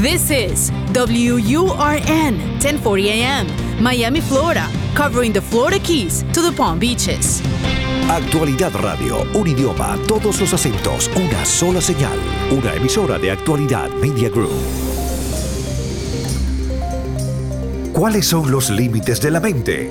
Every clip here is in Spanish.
This is WURN 1040 AM, Miami, Florida, covering the Florida Keys to the Palm Beaches. Actualidad Radio, un idioma, todos los acentos, una sola señal. Una emisora de Actualidad Media Group. ¿Cuáles son los límites de la mente?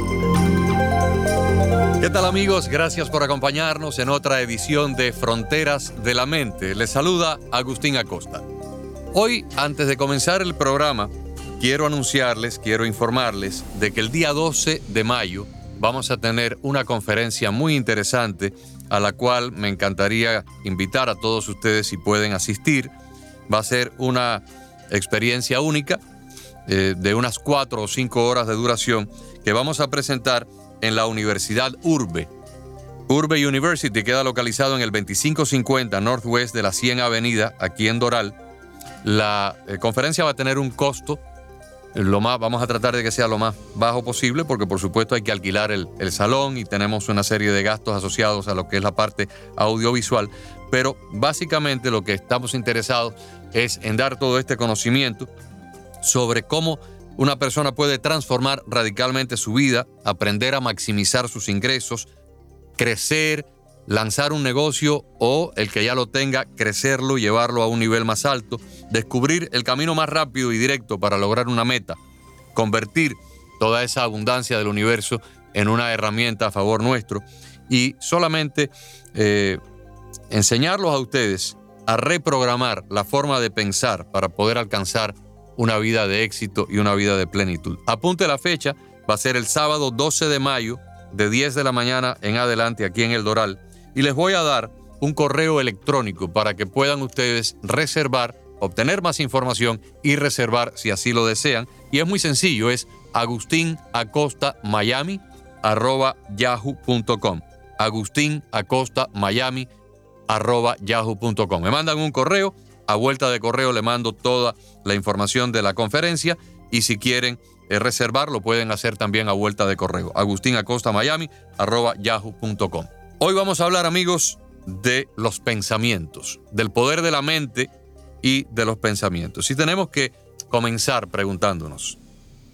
¿Qué tal amigos? Gracias por acompañarnos en otra edición de Fronteras de la Mente. Les saluda Agustín Acosta. Hoy, antes de comenzar el programa, quiero anunciarles, quiero informarles de que el día 12 de mayo vamos a tener una conferencia muy interesante a la cual me encantaría invitar a todos ustedes si pueden asistir. Va a ser una experiencia única eh, de unas cuatro o cinco horas de duración que vamos a presentar en la Universidad Urbe. Urbe University queda localizado en el 2550 Northwest de la 100 Avenida, aquí en Doral, la eh, conferencia va a tener un costo, lo más, vamos a tratar de que sea lo más bajo posible, porque por supuesto hay que alquilar el, el salón y tenemos una serie de gastos asociados a lo que es la parte audiovisual, pero básicamente lo que estamos interesados es en dar todo este conocimiento sobre cómo una persona puede transformar radicalmente su vida, aprender a maximizar sus ingresos, crecer, lanzar un negocio o el que ya lo tenga, crecerlo, llevarlo a un nivel más alto, descubrir el camino más rápido y directo para lograr una meta, convertir toda esa abundancia del universo en una herramienta a favor nuestro y solamente eh, enseñarlos a ustedes a reprogramar la forma de pensar para poder alcanzar una vida de éxito y una vida de plenitud. Apunte la fecha, va a ser el sábado 12 de mayo de 10 de la mañana en adelante aquí en El Doral y les voy a dar un correo electrónico para que puedan ustedes reservar, obtener más información y reservar si así lo desean. Y es muy sencillo, es agustinacosta.miami@yahoo.com. agustinacosta.miami@yahoo.com. Me mandan un correo, a vuelta de correo le mando toda la información de la conferencia y si quieren eh, reservar lo pueden hacer también a vuelta de correo. agustinacosta.miami@yahoo.com. Hoy vamos a hablar, amigos, de los pensamientos, del poder de la mente y de los pensamientos. Y tenemos que comenzar preguntándonos,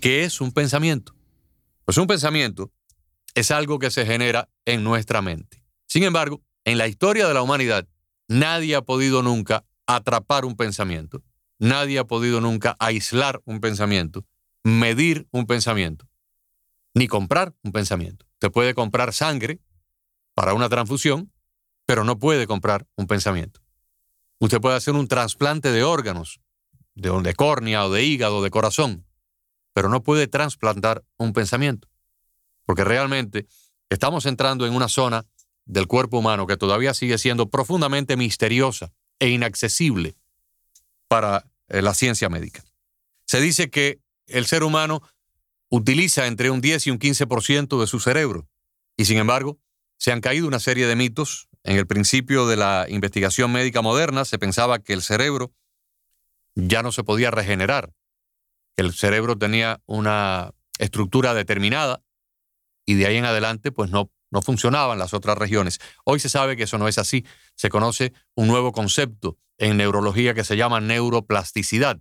¿qué es un pensamiento? Pues un pensamiento es algo que se genera en nuestra mente. Sin embargo, en la historia de la humanidad, nadie ha podido nunca atrapar un pensamiento, nadie ha podido nunca aislar un pensamiento, medir un pensamiento, ni comprar un pensamiento. Te puede comprar sangre, para una transfusión, pero no puede comprar un pensamiento. Usted puede hacer un trasplante de órganos, de, de córnea o de hígado, de corazón, pero no puede trasplantar un pensamiento. Porque realmente estamos entrando en una zona del cuerpo humano que todavía sigue siendo profundamente misteriosa e inaccesible para eh, la ciencia médica. Se dice que el ser humano utiliza entre un 10 y un 15% de su cerebro y sin embargo se han caído una serie de mitos. En el principio de la investigación médica moderna se pensaba que el cerebro ya no se podía regenerar, que el cerebro tenía una estructura determinada y de ahí en adelante pues no, no funcionaban las otras regiones. Hoy se sabe que eso no es así. Se conoce un nuevo concepto en neurología que se llama neuroplasticidad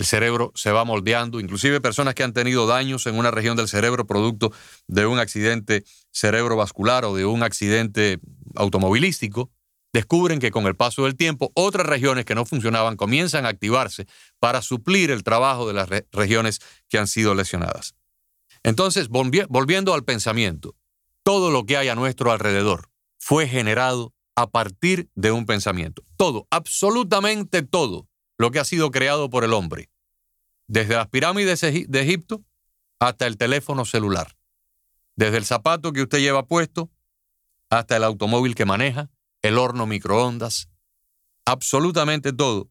el cerebro se va moldeando, inclusive personas que han tenido daños en una región del cerebro producto de un accidente cerebrovascular o de un accidente automovilístico, descubren que con el paso del tiempo otras regiones que no funcionaban comienzan a activarse para suplir el trabajo de las regiones que han sido lesionadas. Entonces, volviendo al pensamiento, todo lo que hay a nuestro alrededor fue generado a partir de un pensamiento. Todo, absolutamente todo lo que ha sido creado por el hombre, desde las pirámides de Egipto hasta el teléfono celular, desde el zapato que usted lleva puesto hasta el automóvil que maneja, el horno microondas, absolutamente todo,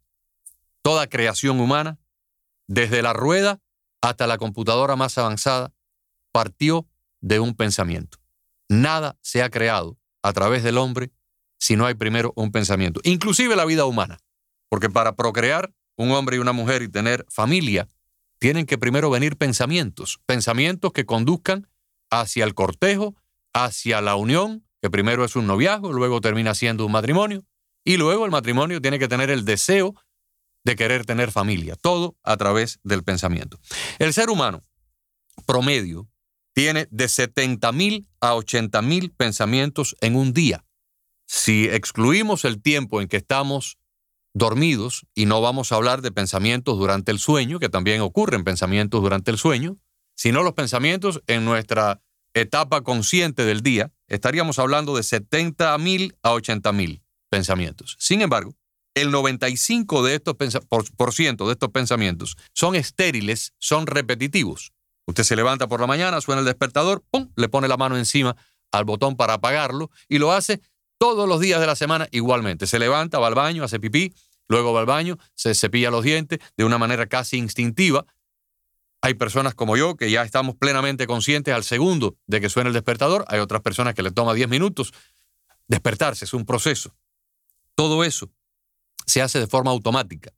toda creación humana, desde la rueda hasta la computadora más avanzada, partió de un pensamiento. Nada se ha creado a través del hombre si no hay primero un pensamiento, inclusive la vida humana, porque para procrear un hombre y una mujer y tener familia, tienen que primero venir pensamientos, pensamientos que conduzcan hacia el cortejo, hacia la unión, que primero es un noviazgo, luego termina siendo un matrimonio, y luego el matrimonio tiene que tener el deseo de querer tener familia, todo a través del pensamiento. El ser humano promedio tiene de 70 mil a 80 mil pensamientos en un día. Si excluimos el tiempo en que estamos dormidos y no vamos a hablar de pensamientos durante el sueño, que también ocurren pensamientos durante el sueño, sino los pensamientos en nuestra etapa consciente del día, estaríamos hablando de 70 mil a 80 mil pensamientos. Sin embargo, el 95% de estos, por ciento de estos pensamientos son estériles, son repetitivos. Usted se levanta por la mañana, suena el despertador, ¡pum! le pone la mano encima al botón para apagarlo y lo hace todos los días de la semana igualmente. Se levanta, va al baño, hace pipí, luego va al baño, se cepilla los dientes de una manera casi instintiva. Hay personas como yo que ya estamos plenamente conscientes al segundo de que suena el despertador. Hay otras personas que le toma 10 minutos. Despertarse es un proceso. Todo eso se hace de forma automática.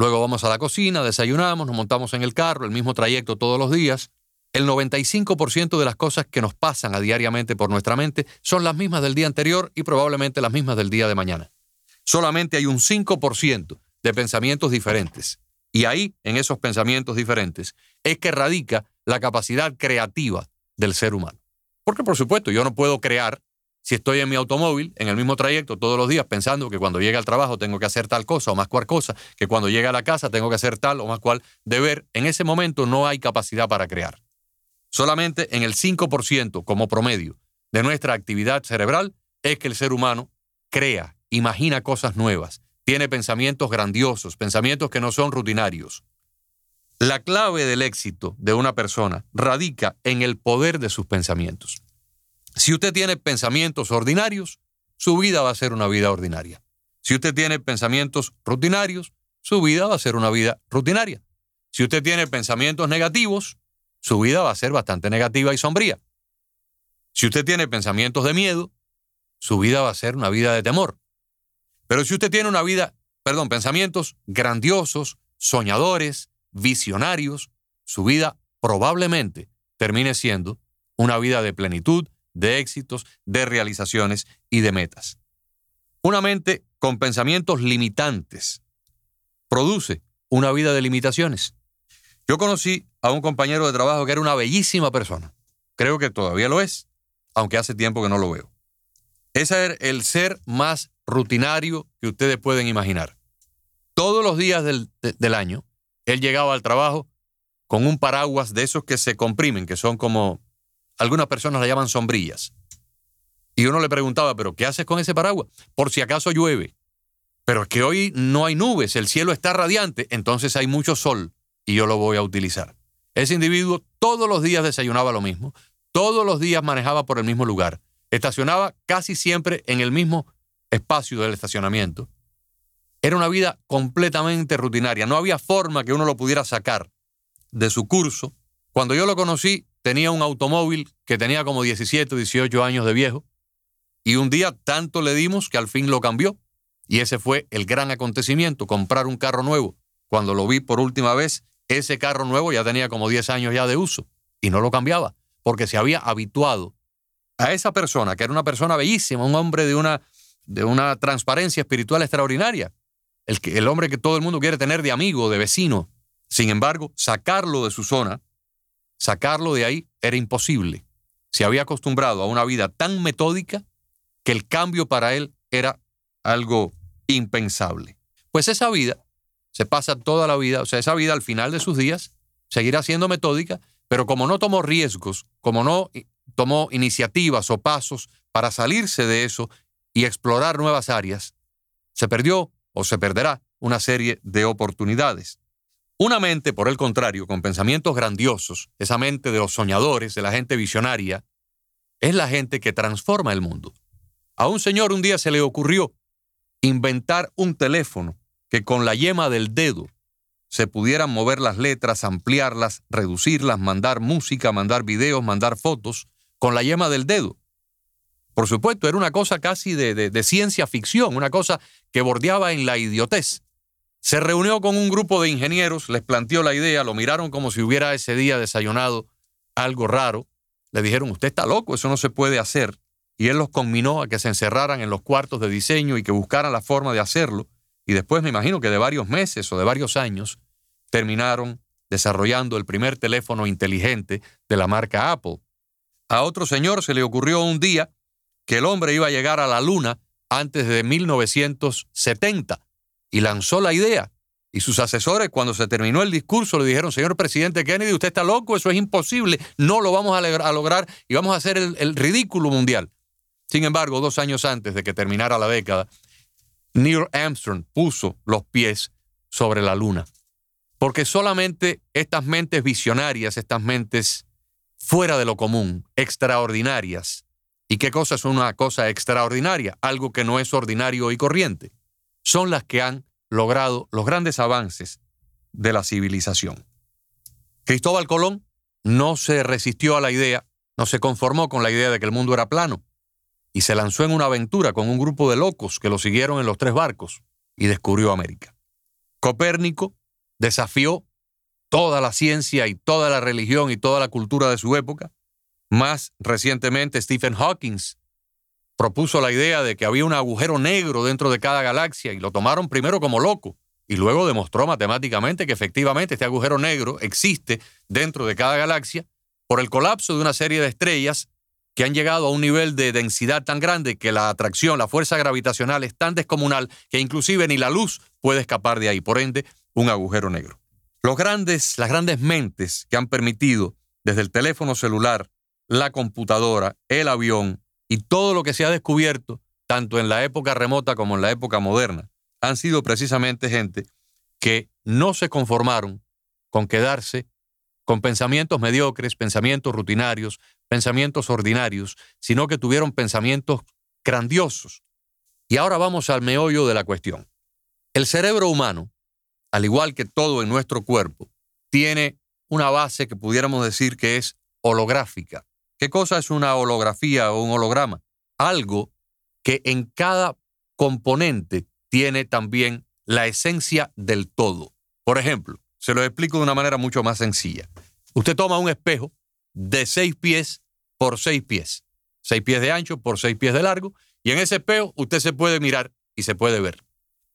Luego vamos a la cocina, desayunamos, nos montamos en el carro, el mismo trayecto todos los días. El 95% de las cosas que nos pasan a diariamente por nuestra mente son las mismas del día anterior y probablemente las mismas del día de mañana. Solamente hay un 5% de pensamientos diferentes. Y ahí, en esos pensamientos diferentes, es que radica la capacidad creativa del ser humano. Porque, por supuesto, yo no puedo crear si estoy en mi automóvil, en el mismo trayecto todos los días, pensando que cuando llegue al trabajo tengo que hacer tal cosa o más cual cosa, que cuando llegue a la casa tengo que hacer tal o más cual deber, en ese momento no hay capacidad para crear. Solamente en el 5% como promedio de nuestra actividad cerebral es que el ser humano crea, imagina cosas nuevas, tiene pensamientos grandiosos, pensamientos que no son rutinarios. La clave del éxito de una persona radica en el poder de sus pensamientos. Si usted tiene pensamientos ordinarios, su vida va a ser una vida ordinaria. Si usted tiene pensamientos rutinarios, su vida va a ser una vida rutinaria. Si usted tiene pensamientos negativos, su vida va a ser bastante negativa y sombría. Si usted tiene pensamientos de miedo, su vida va a ser una vida de temor. Pero si usted tiene una vida, perdón, pensamientos grandiosos, soñadores, visionarios, su vida probablemente termine siendo una vida de plenitud, de éxitos, de realizaciones y de metas. Una mente con pensamientos limitantes produce una vida de limitaciones. Yo conocí a un compañero de trabajo que era una bellísima persona. Creo que todavía lo es, aunque hace tiempo que no lo veo. Ese era el ser más rutinario que ustedes pueden imaginar. Todos los días del, del año, él llegaba al trabajo con un paraguas de esos que se comprimen, que son como algunas personas la llaman sombrillas. Y uno le preguntaba, ¿pero qué haces con ese paraguas? Por si acaso llueve. Pero es que hoy no hay nubes, el cielo está radiante, entonces hay mucho sol y yo lo voy a utilizar. Ese individuo todos los días desayunaba lo mismo, todos los días manejaba por el mismo lugar, estacionaba casi siempre en el mismo espacio del estacionamiento. Era una vida completamente rutinaria, no había forma que uno lo pudiera sacar de su curso. Cuando yo lo conocí, tenía un automóvil que tenía como 17 o 18 años de viejo y un día tanto le dimos que al fin lo cambió. Y ese fue el gran acontecimiento, comprar un carro nuevo. Cuando lo vi por última vez, ese carro nuevo ya tenía como 10 años ya de uso y no lo cambiaba porque se había habituado a esa persona, que era una persona bellísima, un hombre de una, de una transparencia espiritual extraordinaria, el, que, el hombre que todo el mundo quiere tener de amigo, de vecino. Sin embargo, sacarlo de su zona Sacarlo de ahí era imposible. Se había acostumbrado a una vida tan metódica que el cambio para él era algo impensable. Pues esa vida se pasa toda la vida, o sea, esa vida al final de sus días seguirá siendo metódica, pero como no tomó riesgos, como no tomó iniciativas o pasos para salirse de eso y explorar nuevas áreas, se perdió o se perderá una serie de oportunidades. Una mente, por el contrario, con pensamientos grandiosos, esa mente de los soñadores, de la gente visionaria, es la gente que transforma el mundo. A un señor un día se le ocurrió inventar un teléfono que con la yema del dedo se pudieran mover las letras, ampliarlas, reducirlas, mandar música, mandar videos, mandar fotos con la yema del dedo. Por supuesto, era una cosa casi de, de ciencia ficción, una cosa que bordeaba en la idiotez. Se reunió con un grupo de ingenieros, les planteó la idea, lo miraron como si hubiera ese día desayunado algo raro. Le dijeron, usted está loco, eso no se puede hacer. Y él los conminó a que se encerraran en los cuartos de diseño y que buscaran la forma de hacerlo. Y después me imagino que de varios meses o de varios años terminaron desarrollando el primer teléfono inteligente de la marca Apple. A otro señor se le ocurrió un día que el hombre iba a llegar a la luna antes de 1970 y lanzó la idea. Y sus asesores, cuando se terminó el discurso, le dijeron, señor presidente Kennedy, usted está loco, eso es imposible, no lo vamos a, lograr y vamos a hacer el, ridículo mundial. Sin embargo, dos años antes de que terminara la década, Neil Armstrong puso los pies sobre la luna. Porque solamente estas mentes visionarias, estas mentes fuera de lo común, extraordinarias. ¿Y qué cosa es una cosa extraordinaria? Algo que no es ordinario y corriente son las que han logrado los grandes avances de la civilización. Cristóbal Colón no se resistió a la idea, no se conformó con la idea de que el mundo era plano, y se lanzó en una aventura con un grupo de locos que lo siguieron en los tres barcos y descubrió América. Copérnico desafió toda la ciencia y toda la religión y toda la cultura de su época. Más recientemente, Stephen Hawking propuso la idea de que había un agujero negro dentro de cada galaxia y lo tomaron primero como loco y luego demostró matemáticamente que efectivamente este agujero negro existe dentro de cada galaxia por el colapso de una serie de estrellas que han llegado a un nivel de densidad tan grande que la atracción, la fuerza gravitacional es tan descomunal que inclusive ni la luz puede escapar de ahí, por ende, un agujero negro. Los grandes, las grandes mentes que han permitido desde el teléfono celular, la computadora, el avión, y todo lo que se ha descubierto, tanto en la época remota como en la época moderna, han sido precisamente gente que no se conformaron con quedarse con pensamientos mediocres, pensamientos rutinarios, pensamientos ordinarios, sino que tuvieron pensamientos grandiosos. Y ahora vamos al meollo de la cuestión. El cerebro humano, al igual que todo en nuestro cuerpo, tiene una base que pudiéramos decir que es holográfica. ¿Qué cosa es una holografía o un holograma? Algo que en cada componente tiene también la esencia del todo. Por ejemplo, se lo explico de una manera mucho más sencilla. Usted toma un espejo de seis pies por seis pies, seis pies de ancho por seis pies de largo, y en ese espejo usted se puede mirar y se puede ver.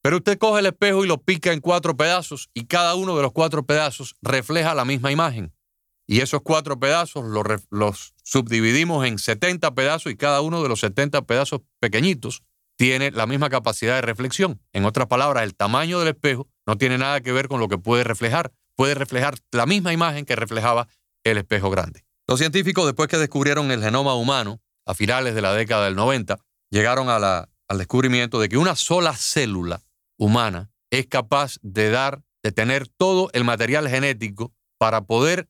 Pero usted coge el espejo y lo pica en cuatro pedazos y cada uno de los cuatro pedazos refleja la misma imagen. Y esos cuatro pedazos los, subdividimos en 70 pedazos y cada uno de los 70 pedazos pequeñitos tiene la misma capacidad de reflexión. En otras palabras, el tamaño del espejo no tiene nada que ver con lo que puede reflejar. Puede reflejar la misma imagen que reflejaba el espejo grande. Los científicos, después que descubrieron el genoma humano a finales de la década del 90, llegaron al descubrimiento de que una sola célula humana es capaz de dar, de tener todo el material genético para poder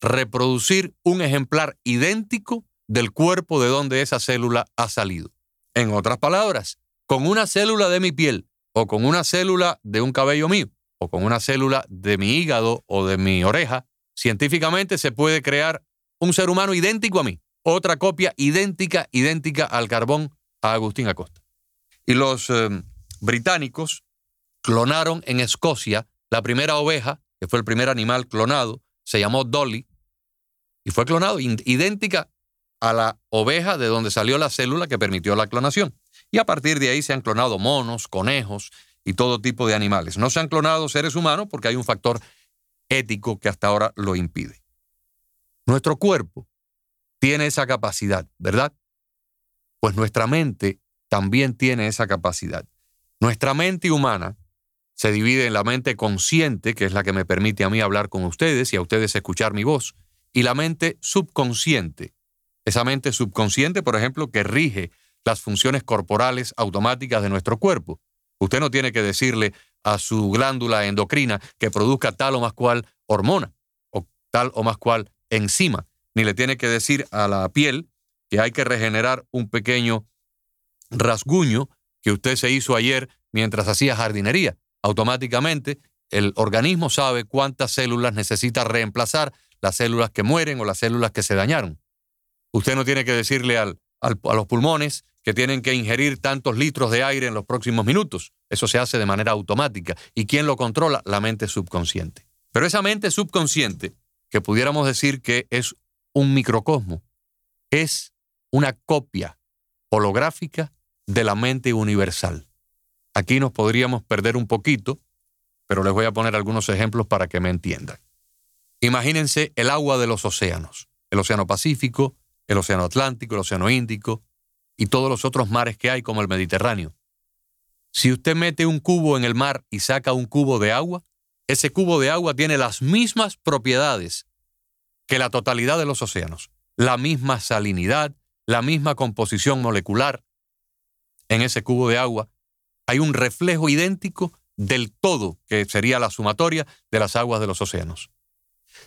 reproducir un ejemplar idéntico del cuerpo de donde esa célula ha salido. En otras palabras, con una célula de mi piel o con una célula de un cabello mío o con una célula de mi hígado o de mi oreja, científicamente se puede crear un ser humano idéntico a mí, otra copia idéntica, idéntica al carbón a Agustín Acosta. Y los eh, británicos clonaron en Escocia la primera oveja, que fue el primer animal clonado, se llamó Dolly y fue clonado, idéntica a la oveja de donde salió la célula que permitió la clonación. Y a partir de ahí se han clonado monos, conejos y todo tipo de animales. No se han clonado seres humanos porque hay un factor ético que hasta ahora lo impide. Nuestro cuerpo tiene esa capacidad, ¿verdad? Pues nuestra mente también tiene esa capacidad. Nuestra mente humana se divide en la mente consciente, que es la que me permite a mí hablar con ustedes y a ustedes escuchar mi voz, y la mente subconsciente. Esa mente subconsciente, por ejemplo, que rige las funciones corporales automáticas de nuestro cuerpo. Usted no tiene que decirle a su glándula endocrina que produzca tal o más cual hormona o tal o más cual enzima, ni le tiene que decir a la piel que hay que regenerar un pequeño rasguño que usted se hizo ayer mientras hacía jardinería automáticamente el organismo sabe cuántas células necesita reemplazar las células que mueren o las células que se dañaron. Usted no tiene que decirle al, a los pulmones que tienen que ingerir tantos litros de aire en los próximos minutos. Eso se hace de manera automática. ¿Y quién lo controla? La mente subconsciente. Pero esa mente subconsciente, que pudiéramos decir que es un microcosmo, es una copia holográfica de la mente universal. Aquí nos podríamos perder un poquito, pero les voy a poner algunos ejemplos para que me entiendan. Imagínense el agua de los océanos, el Océano Pacífico, el Océano Atlántico, el Océano Índico y todos los otros mares que hay como el Mediterráneo. Si usted mete un cubo en el mar y saca un cubo de agua, ese cubo de agua tiene las mismas propiedades que la totalidad de los océanos, la misma salinidad, la misma composición molecular. En ese cubo de agua hay un reflejo idéntico del todo, que sería la sumatoria de las aguas de los océanos.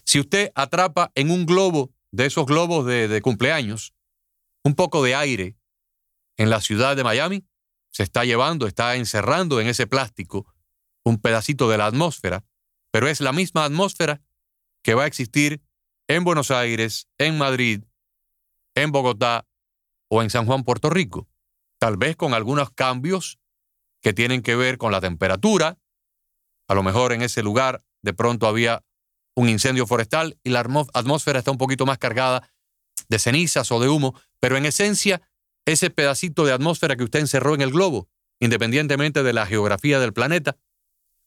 Si usted atrapa en un globo de esos globos de, cumpleaños un poco de aire en la ciudad de Miami, se está llevando, está encerrando en ese plástico un pedacito de la atmósfera, pero es la misma atmósfera que va a existir en Buenos Aires, en Madrid, en Bogotá o en San Juan, Puerto Rico, tal vez con algunos cambios que tienen que ver con la temperatura, a lo mejor en ese lugar de pronto había un incendio forestal y la atmósfera está un poquito más cargada de cenizas o de humo, pero en esencia ese pedacito de atmósfera que usted encerró en el globo, independientemente de la geografía del planeta,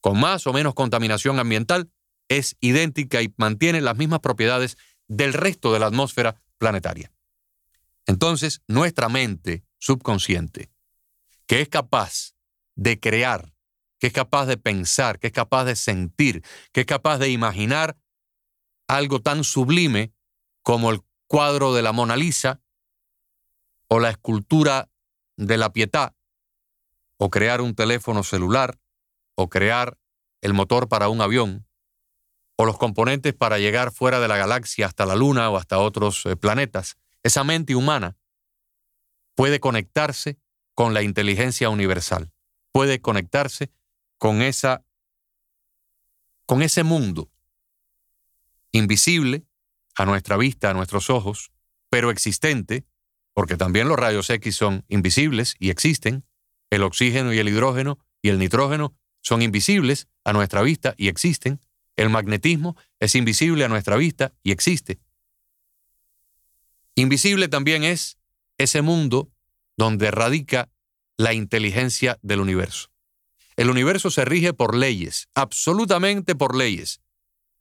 con más o menos contaminación ambiental, es idéntica y mantiene las mismas propiedades del resto de la atmósfera planetaria. Entonces, nuestra mente subconsciente, que es capaz de crear, que es capaz de pensar, que es capaz de sentir, que es capaz de imaginar algo tan sublime como el cuadro de la Mona Lisa o la escultura de la Pietà, o crear un teléfono celular, o crear el motor para un avión, o los componentes para llegar fuera de la galaxia hasta la Luna o hasta otros eh, planetas. Esa mente humana puede conectarse con la inteligencia universal, puede conectarse con esa con ese mundo invisible a nuestra vista, a nuestros ojos, pero existente, porque también los rayos X son invisibles y existen, el oxígeno y el hidrógeno y el nitrógeno son invisibles a nuestra vista y existen, el magnetismo es invisible a nuestra vista y existe. Invisible también es ese mundo donde radica la inteligencia del universo. El universo se rige por leyes, absolutamente por leyes,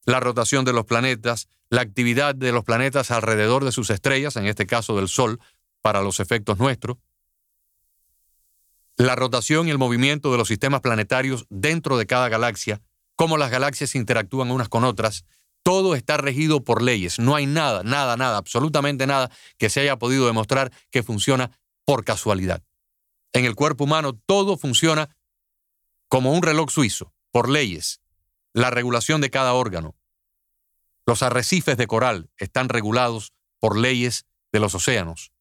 la rotación de los planetas, la actividad de los planetas alrededor de sus estrellas, en este caso del Sol, para los efectos nuestros, la rotación y el movimiento de los sistemas planetarios dentro de cada galaxia, cómo las galaxias interactúan unas con otras, todo está regido por leyes. No hay nada, nada, nada, absolutamente nada que se haya podido demostrar que funciona por casualidad. En el cuerpo humano todo funciona como un reloj suizo, por leyes la regulación de cada órgano. Los arrecifes de coral están regulados por leyes de los océanos.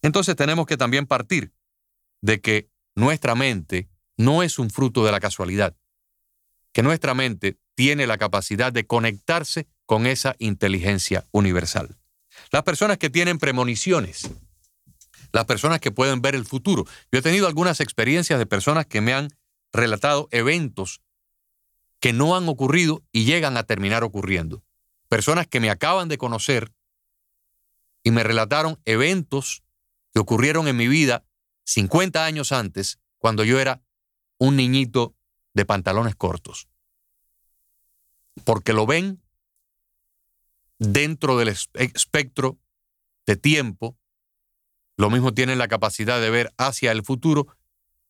Entonces tenemos que también partir de que nuestra mente no es un fruto de la casualidad, que nuestra mente tiene la capacidad de conectarse con esa inteligencia universal. Las personas que tienen premoniciones, las personas que pueden ver el futuro. Yo he tenido algunas experiencias de personas que me han relatado eventos que no han ocurrido y llegan a terminar ocurriendo. Personas que me acaban de conocer y me relataron eventos que ocurrieron en mi vida 50 años antes, cuando yo era un niñito de pantalones cortos. Porque lo ven dentro del espectro de tiempo, lo mismo tienen la capacidad de ver hacia el futuro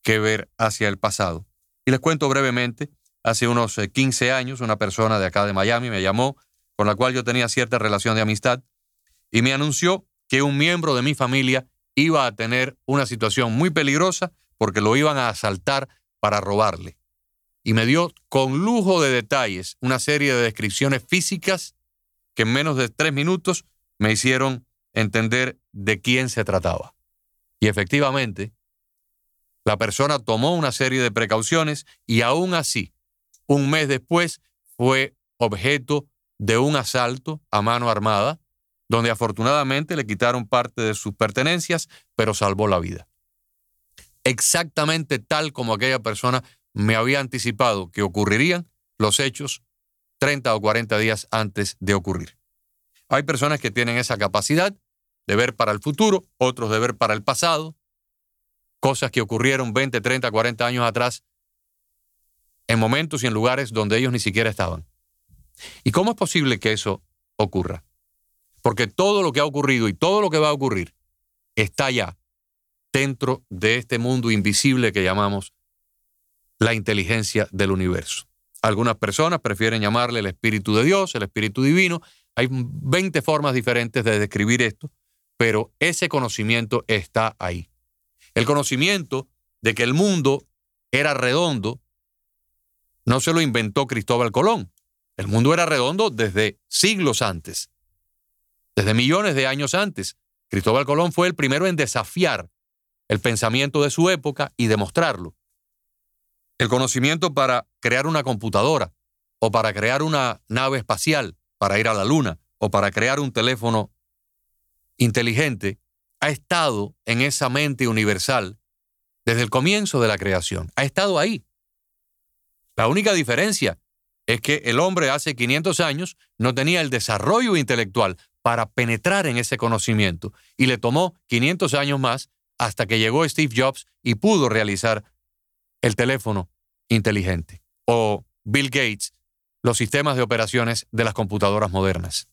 que ver hacia el pasado. Y les cuento brevemente Hace unos 15 eh, años, una persona de acá de Miami me llamó, con la cual yo tenía cierta relación de amistad, y me anunció que un miembro de mi familia iba a tener una situación muy peligrosa porque lo iban a asaltar para robarle. Y me dio con lujo de detalles una serie de descripciones físicas que en menos de tres minutos me hicieron entender de quién se trataba. Y efectivamente, la persona tomó una serie de precauciones y aún así un mes después fue objeto de un asalto a mano armada, donde afortunadamente le quitaron parte de sus pertenencias, pero salvó la vida. Exactamente tal como aquella persona me había anticipado que ocurrirían los hechos 30 o 40 días antes de ocurrir. Hay personas que tienen esa capacidad de ver para el futuro, otros de ver para el pasado, cosas que ocurrieron 20, 30, 40 años atrás, en momentos y en lugares donde ellos ni siquiera estaban. ¿Y cómo es posible que eso ocurra? Porque todo lo que ha ocurrido y todo lo que va a ocurrir está ya dentro de este mundo invisible que llamamos la inteligencia del universo. Algunas personas prefieren llamarle el Espíritu de Dios, el Espíritu Divino. Hay 20 formas diferentes de describir esto, pero ese conocimiento está ahí. El conocimiento de que el mundo era redondo no se lo inventó Cristóbal Colón. El mundo era redondo desde siglos antes, desde millones de años antes. Cristóbal Colón fue el primero en desafiar el pensamiento de su época y demostrarlo el conocimiento para crear una computadora o para crear una nave espacial para ir a la luna o para crear un teléfono inteligente ha estado en esa mente universal desde el comienzo de la creación. Ha estado ahí. La única diferencia es que el hombre hace 500 años no tenía el desarrollo intelectual para penetrar en ese conocimiento y le tomó 500 años más hasta que llegó Steve Jobs y pudo realizar el teléfono inteligente. O Bill Gates, los sistemas de operaciones de las computadoras modernas.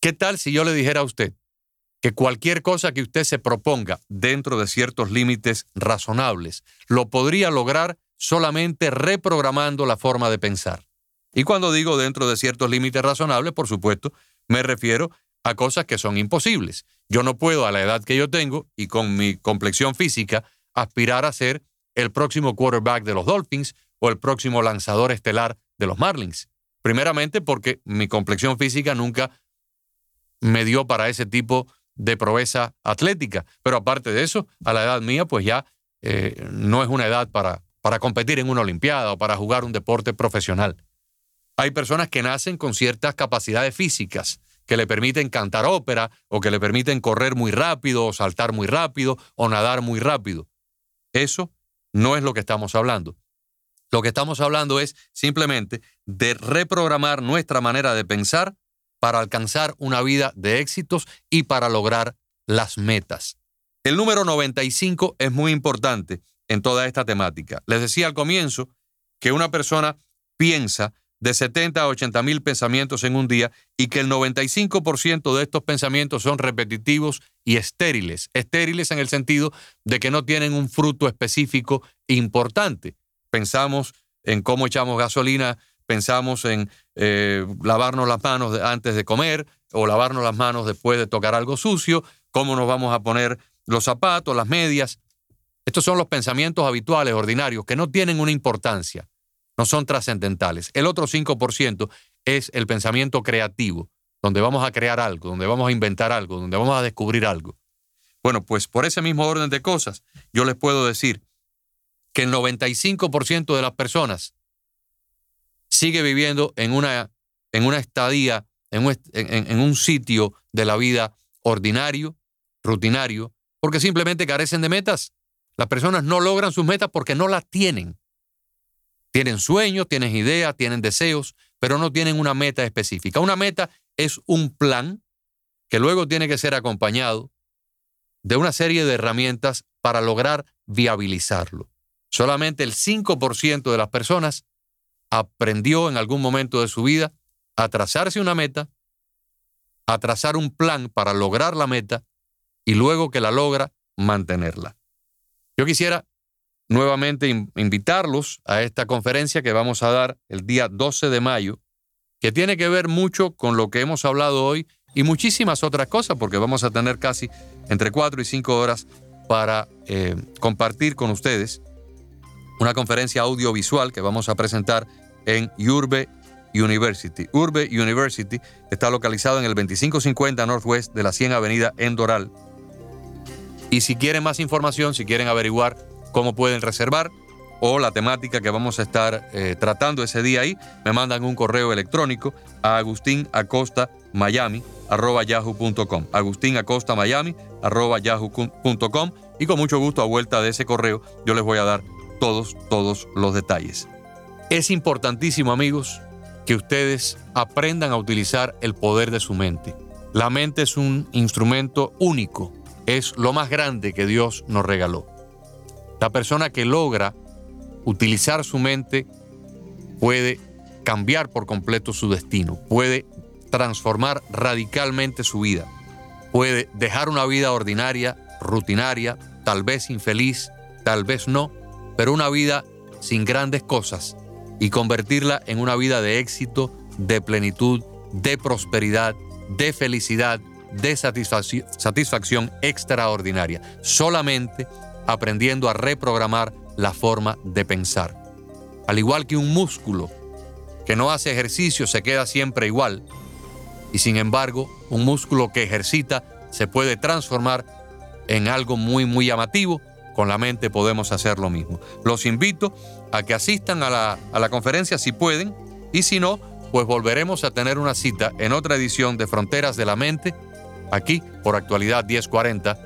¿Qué tal si yo le dijera a usted que cualquier cosa que usted se proponga dentro de ciertos límites razonables lo podría lograr solamente reprogramando la forma de pensar? Y cuando digo dentro de ciertos límites razonables, por supuesto, me refiero a cosas que son imposibles. Yo no puedo a la edad que yo tengo y con mi complexión física aspirar a ser el próximo quarterback de los Dolphins o el próximo lanzador estelar de los Marlins. Primeramente porque mi complexión física nunca me dio para ese tipo de proeza atlética. Pero aparte de eso, a la edad mía, pues ya eh, no es una edad para, para competir en una Olimpiada o para jugar un deporte profesional. Hay personas que nacen con ciertas capacidades físicas que le permiten cantar ópera o que le permiten correr muy rápido o saltar muy rápido o nadar muy rápido. Eso no es lo que estamos hablando. Lo que estamos hablando es simplemente de reprogramar nuestra manera de pensar para alcanzar una vida de éxitos y para lograr las metas. El número 95 es muy importante en toda esta temática. Les decía al comienzo que una persona piensa de 70 a 80 mil pensamientos en un día y que el 95% de estos pensamientos son repetitivos y estériles. Estériles en el sentido de que no tienen un fruto específico importante. Pensamos en cómo echamos gasolina, pensamos en eh, lavarnos las manos antes de comer o lavarnos las manos después de tocar algo sucio, cómo nos vamos a poner los zapatos, las medias. Estos son los pensamientos habituales, ordinarios, que no tienen una importancia no son trascendentales. El otro 5% es el pensamiento creativo, donde vamos a crear algo, donde vamos a inventar algo, donde vamos a descubrir algo. Bueno, pues por ese mismo orden de cosas, yo les puedo decir que el 95% de las personas sigue viviendo en una, en una estadía, en un, en un sitio de la vida ordinario, rutinario, porque simplemente carecen de metas. Las personas no logran sus metas porque no las tienen. Tienen sueños, tienen ideas, tienen deseos, pero no tienen una meta específica. Una meta es un plan que luego tiene que ser acompañado de una serie de herramientas para lograr viabilizarlo. Solamente el 5% de las personas aprendió en algún momento de su vida a trazarse una meta, a trazar un plan para lograr la meta y luego que la logra, mantenerla. Yo quisiera nuevamente invitarlos a esta conferencia que vamos a dar el día 12 de mayo, que tiene que ver mucho con lo que hemos hablado hoy y muchísimas otras cosas, porque vamos a tener casi entre 4 y 5 horas para eh, compartir con ustedes una conferencia audiovisual que vamos a presentar en Urbe University. Urbe University está localizado en el 2550 Northwest de la 100 Avenida en Doral. Y si quieren más información, si quieren averiguar cómo pueden reservar. o la temática que vamos a estar eh, tratando ese día ahí, me mandan un correo electrónico a agustinacostamiami.yahoo.com agustinacostamiami.yahoo.com y con mucho gusto a vuelta de ese correo yo les voy a dar todos, todos los detalles. Es importantísimo amigos que ustedes aprendan a utilizar el poder de su mente. La mente es un instrumento único, es lo más grande que Dios nos regaló. La persona que logra utilizar su mente puede cambiar por completo su destino, puede transformar radicalmente su vida, puede dejar una vida ordinaria, rutinaria, tal vez infeliz, tal vez no, pero una vida sin grandes cosas y convertirla en una vida de éxito, de plenitud, de prosperidad, de felicidad, de satisfacción extraordinaria, solamente aprendiendo a reprogramar la forma de pensar. Al igual que un músculo que no hace ejercicio se queda siempre igual, y sin embargo un músculo que ejercita se puede transformar en algo muy muy llamativo, con la mente podemos hacer lo mismo. Los invito a que asistan a la, a la conferencia si pueden, y si no, pues volveremos a tener una cita en otra edición de Fronteras de la Mente, aquí por actualidad 1040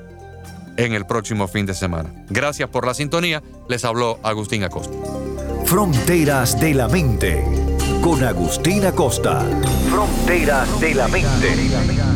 en el próximo fin de semana. Gracias por la sintonía. Les habló Agustín Acosta. Fronteras de la Mente con Agustín Acosta. Fronteras de la Mente.